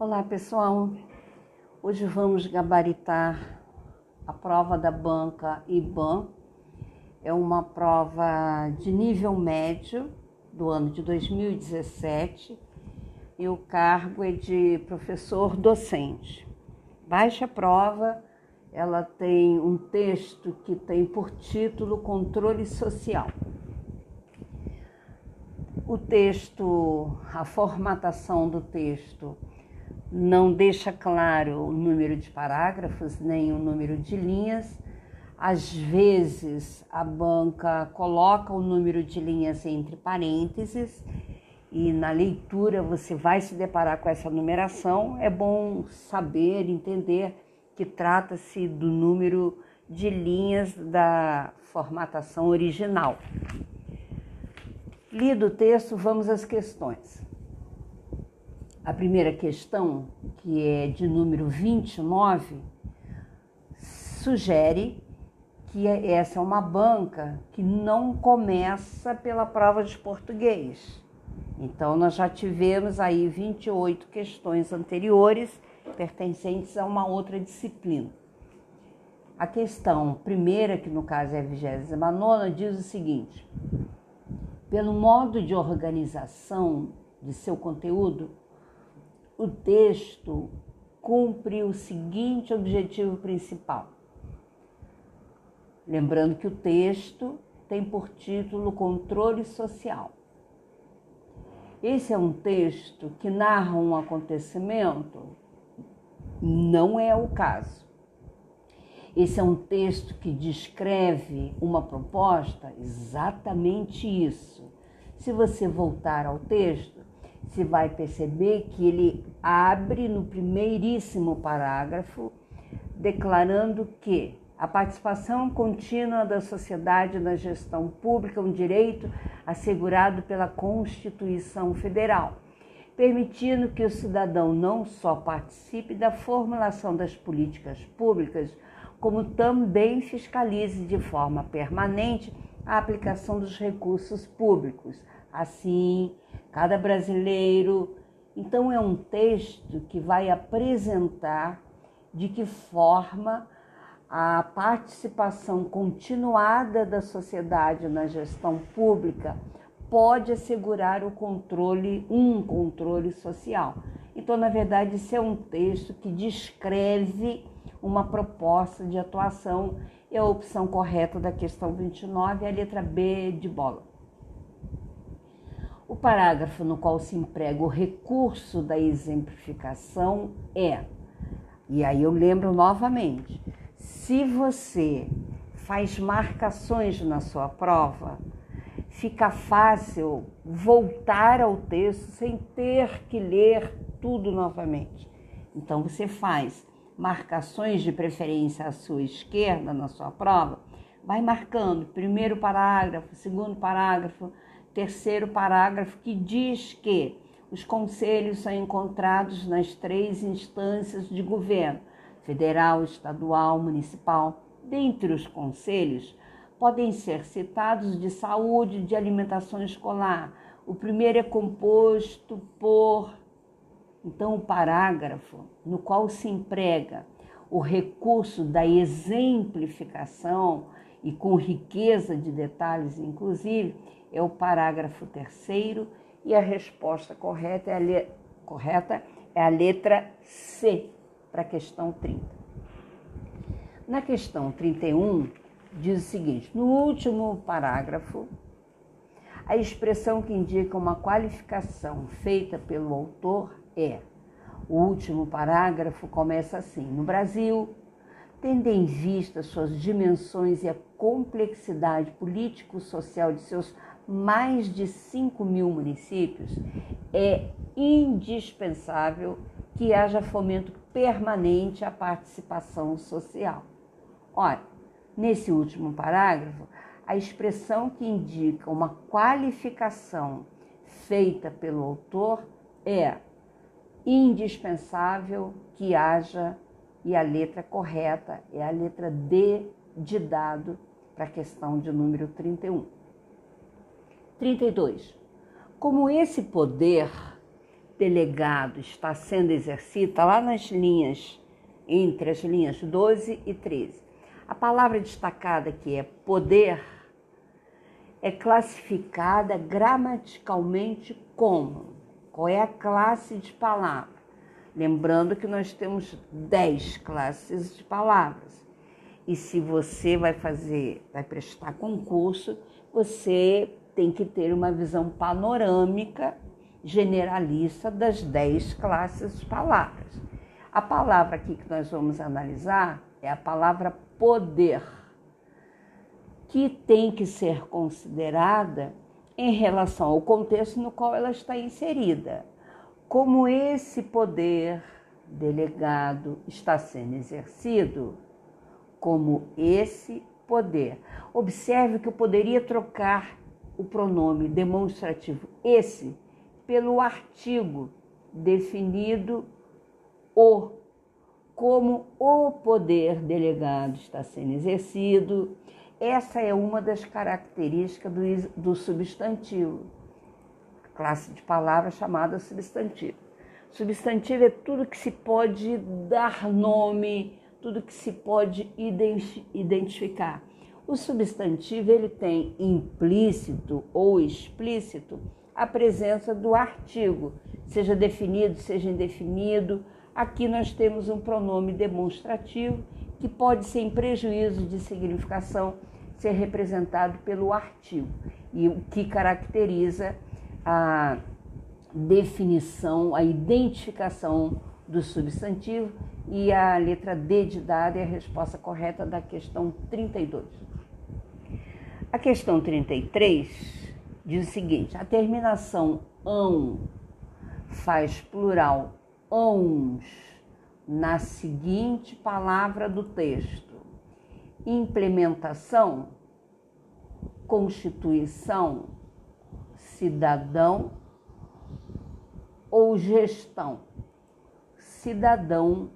Olá pessoal, hoje vamos gabaritar a prova da banca IBAN. É uma prova de nível médio do ano de 2017 e o cargo é de professor docente. Baixa prova, ela tem um texto que tem por título Controle Social. O texto, a formatação do texto não deixa claro o número de parágrafos nem o número de linhas. Às vezes a banca coloca o número de linhas entre parênteses e na leitura você vai se deparar com essa numeração. É bom saber, entender que trata-se do número de linhas da formatação original. Lido o texto, vamos às questões. A primeira questão, que é de número 29, sugere que essa é uma banca que não começa pela prova de português. Então, nós já tivemos aí 28 questões anteriores pertencentes a uma outra disciplina. A questão primeira, que no caso é a 29, diz o seguinte: pelo modo de organização de seu conteúdo, o texto cumpre o seguinte objetivo principal. Lembrando que o texto tem por título Controle Social. Esse é um texto que narra um acontecimento? Não é o caso. Esse é um texto que descreve uma proposta? Exatamente isso. Se você voltar ao texto, você vai perceber que ele abre no primeiríssimo parágrafo, declarando que a participação contínua da sociedade na gestão pública é um direito assegurado pela Constituição Federal, permitindo que o cidadão não só participe da formulação das políticas públicas, como também fiscalize de forma permanente a aplicação dos recursos públicos. Assim, cada brasileiro. Então, é um texto que vai apresentar de que forma a participação continuada da sociedade na gestão pública pode assegurar o controle, um controle social. Então, na verdade, esse é um texto que descreve uma proposta de atuação e a opção correta da questão 29 é a letra B de bola. O parágrafo no qual se emprega o recurso da exemplificação é, e aí eu lembro novamente, se você faz marcações na sua prova, fica fácil voltar ao texto sem ter que ler tudo novamente. Então você faz marcações de preferência à sua esquerda na sua prova, vai marcando primeiro parágrafo, segundo parágrafo, terceiro parágrafo que diz que os conselhos são encontrados nas três instâncias de governo, federal, estadual, municipal. Dentre os conselhos, podem ser citados de saúde, de alimentação escolar. O primeiro é composto por. Então, o parágrafo no qual se emprega o recurso da exemplificação e com riqueza de detalhes, inclusive, é o parágrafo terceiro e a resposta correta é a, le... correta é a letra C para a questão 30. Na questão 31, diz o seguinte: no último parágrafo, a expressão que indica uma qualificação feita pelo autor é. O último parágrafo começa assim: no Brasil, tendo em vista suas dimensões e a complexidade político-social de seus mais de 5 mil municípios, é indispensável que haja fomento permanente à participação social. Olha, nesse último parágrafo, a expressão que indica uma qualificação feita pelo autor é indispensável que haja, e a letra correta é a letra D de dado para a questão de número 31. 32. Como esse poder delegado está sendo exercido, está lá nas linhas, entre as linhas 12 e 13. A palavra destacada que é poder é classificada gramaticalmente como? Qual é a classe de palavra? Lembrando que nós temos 10 classes de palavras. E se você vai fazer, vai prestar concurso, você tem que ter uma visão panorâmica, generalista das 10 classes de palavras. A palavra aqui que nós vamos analisar é a palavra poder, que tem que ser considerada em relação ao contexto no qual ela está inserida. Como esse poder delegado está sendo exercido, como esse poder. Observe que eu poderia trocar o pronome demonstrativo esse pelo artigo definido o, como o poder delegado está sendo exercido. Essa é uma das características do, do substantivo, a classe de palavras chamada substantivo. Substantivo é tudo que se pode dar nome, tudo que se pode identificar. O substantivo ele tem implícito ou explícito a presença do artigo, seja definido, seja indefinido. Aqui nós temos um pronome demonstrativo que pode, sem prejuízo de significação, ser representado pelo artigo e o que caracteriza a definição, a identificação do substantivo e a letra D de dado é a resposta correta da questão 32. A questão 33 diz o seguinte: a terminação ão faz plural ãos na seguinte palavra do texto: implementação, constituição, cidadão ou gestão. Cidadão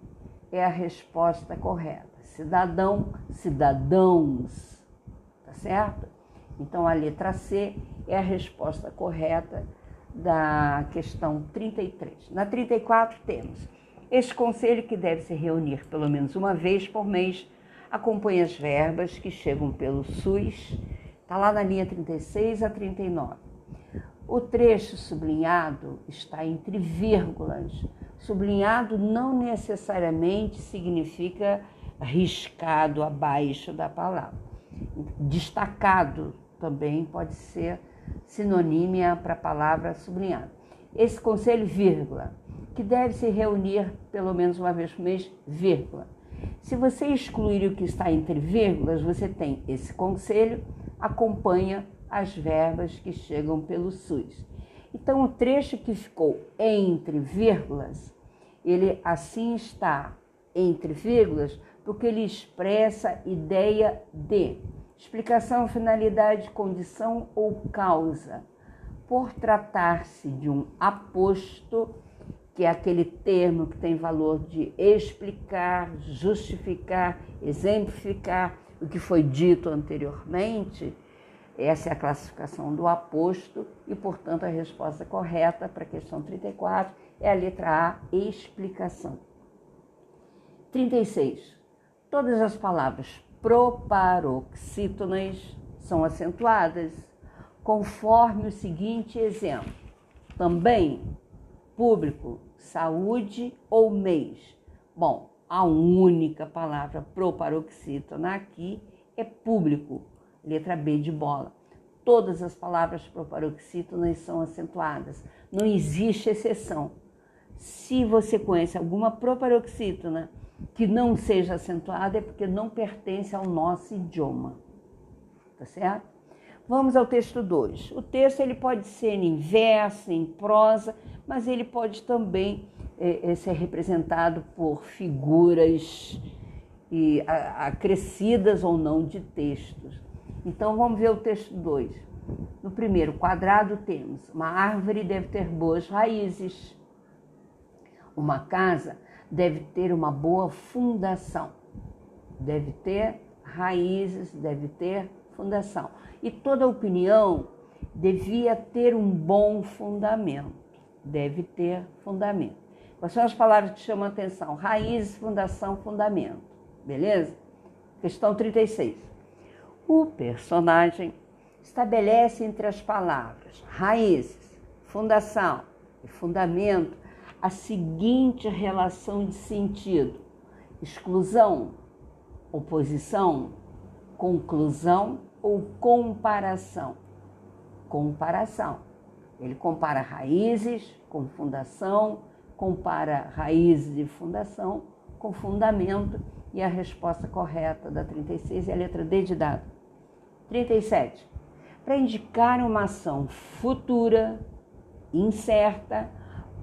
é a resposta correta. Cidadão, cidadãos tá certo? Então a letra C é a resposta correta da questão 33. Na 34 temos este conselho que deve se reunir pelo menos uma vez por mês acompanha as verbas que chegam pelo SUS, está lá na linha 36 a 39. O trecho sublinhado está entre vírgulas. Sublinhado não necessariamente significa riscado abaixo da palavra destacado também pode ser sinonímia para a palavra sublinhado. Esse conselho, vírgula, que deve se reunir pelo menos uma vez por mês, vírgula. Se você excluir o que está entre vírgulas, você tem esse conselho, acompanha as verbas que chegam pelo SUS. Então, o trecho que ficou entre vírgulas, ele assim está entre vírgulas, porque ele expressa ideia de explicação, finalidade, condição ou causa. Por tratar-se de um aposto, que é aquele termo que tem valor de explicar, justificar, exemplificar o que foi dito anteriormente, essa é a classificação do aposto e, portanto, a resposta correta para a questão 34 é a letra A, explicação. 36. Todas as palavras proparoxítonas são acentuadas, conforme o seguinte exemplo. Também, público, saúde ou mês. Bom, a única palavra proparoxítona aqui é público, letra B de bola. Todas as palavras proparoxítonas são acentuadas, não existe exceção. Se você conhece alguma proparoxítona que não seja acentuada é porque não pertence ao nosso idioma. Tá certo? Vamos ao texto 2. O texto ele pode ser em verso, em prosa, mas ele pode também é, é, ser representado por figuras e, a, acrescidas ou não de textos. Então vamos ver o texto 2. No primeiro quadrado temos uma árvore deve ter boas raízes. Uma casa deve ter uma boa fundação, deve ter raízes, deve ter fundação. E toda opinião devia ter um bom fundamento. deve ter fundamento. Quais são as palavras que chamam a atenção? Raiz, fundação, fundamento. Beleza? Questão 36. O personagem estabelece entre as palavras raízes, fundação e fundamento a seguinte relação de sentido: exclusão, oposição, conclusão ou comparação. Comparação. Ele compara raízes com fundação, compara raízes e fundação com fundamento e a resposta correta da 36 é a letra D de dado. 37. Para indicar uma ação futura, incerta,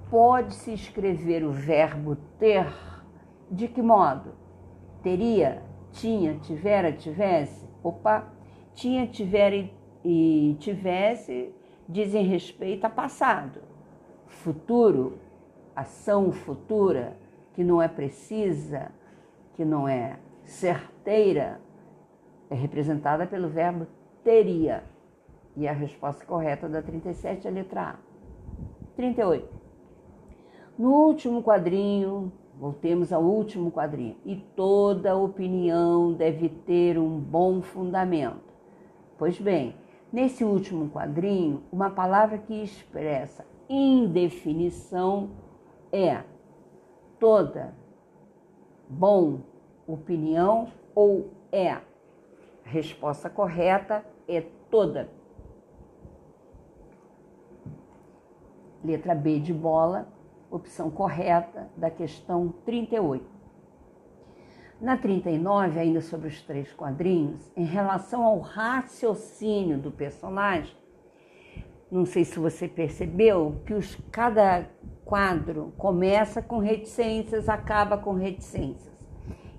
pode-se escrever o verbo ter de que modo? Teria, tinha, tivera, tivesse? Opa, tinha, tivera e tivesse dizem respeito a passado. Futuro, ação futura, que não é precisa, que não é certeira, é representada pelo verbo teria. E a resposta correta da 37 é a letra A. 38. No último quadrinho, voltemos ao último quadrinho, e toda opinião deve ter um bom fundamento. Pois bem, nesse último quadrinho, uma palavra que expressa indefinição é toda, bom, opinião ou é. A resposta correta é toda. Letra B de bola, opção correta da questão 38. Na 39, ainda sobre os três quadrinhos, em relação ao raciocínio do personagem, não sei se você percebeu que os, cada quadro começa com reticências, acaba com reticências.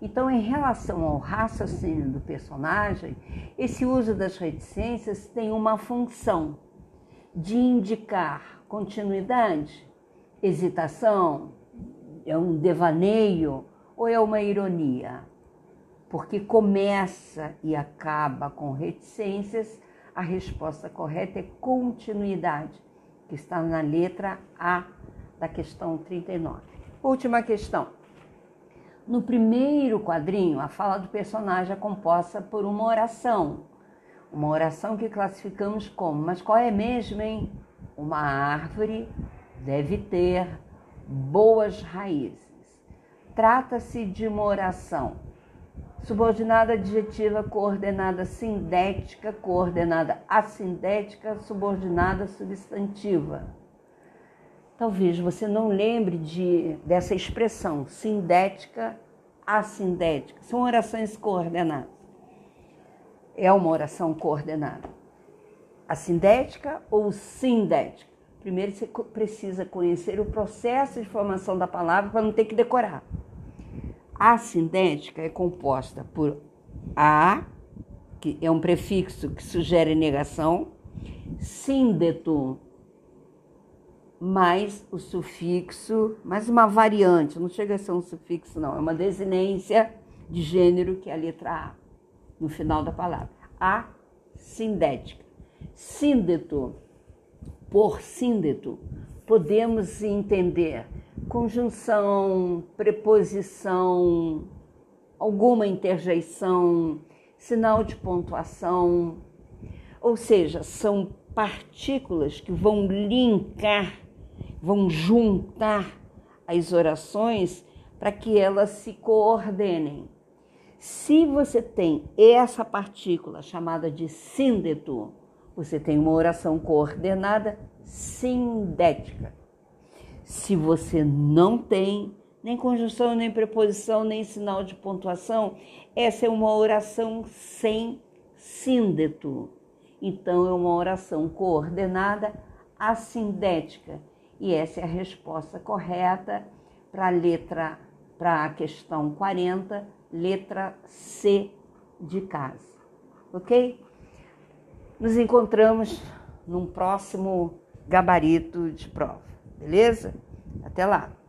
Então, em relação ao raciocínio do personagem, esse uso das reticências tem uma função de indicar continuidade, hesitação, é um devaneio ou é uma ironia? Porque começa e acaba com reticências, a resposta correta é continuidade, que está na letra A da questão 39. Última questão. No primeiro quadrinho, a fala do personagem é composta por uma oração. Uma oração que classificamos como, mas qual é mesmo, hein? Uma árvore deve ter boas raízes. Trata-se de uma oração subordinada adjetiva, coordenada sindética, coordenada assindética, subordinada substantiva. Talvez você não lembre de, dessa expressão, sindética, assindética. São orações coordenadas. É uma oração coordenada. Assindética ou sindética? Primeiro você precisa conhecer o processo de formação da palavra para não ter que decorar. A sindética é composta por a, que é um prefixo que sugere negação, síndeto, mais o sufixo, mais uma variante, não chega a ser um sufixo, não, é uma desinência de gênero que é a letra A, no final da palavra. A sindética. Síndeto por síndeto, podemos entender conjunção, preposição, alguma interjeição, sinal de pontuação, ou seja, são partículas que vão linkar, vão juntar as orações para que elas se coordenem. Se você tem essa partícula chamada de síndeto, você tem uma oração coordenada sindética. Se você não tem nem conjunção, nem preposição, nem sinal de pontuação, essa é uma oração sem síndeto. Então, é uma oração coordenada assindética. E essa é a resposta correta para a letra, para a questão 40, letra C de casa. Ok? Nos encontramos num próximo gabarito de prova, beleza? Até lá!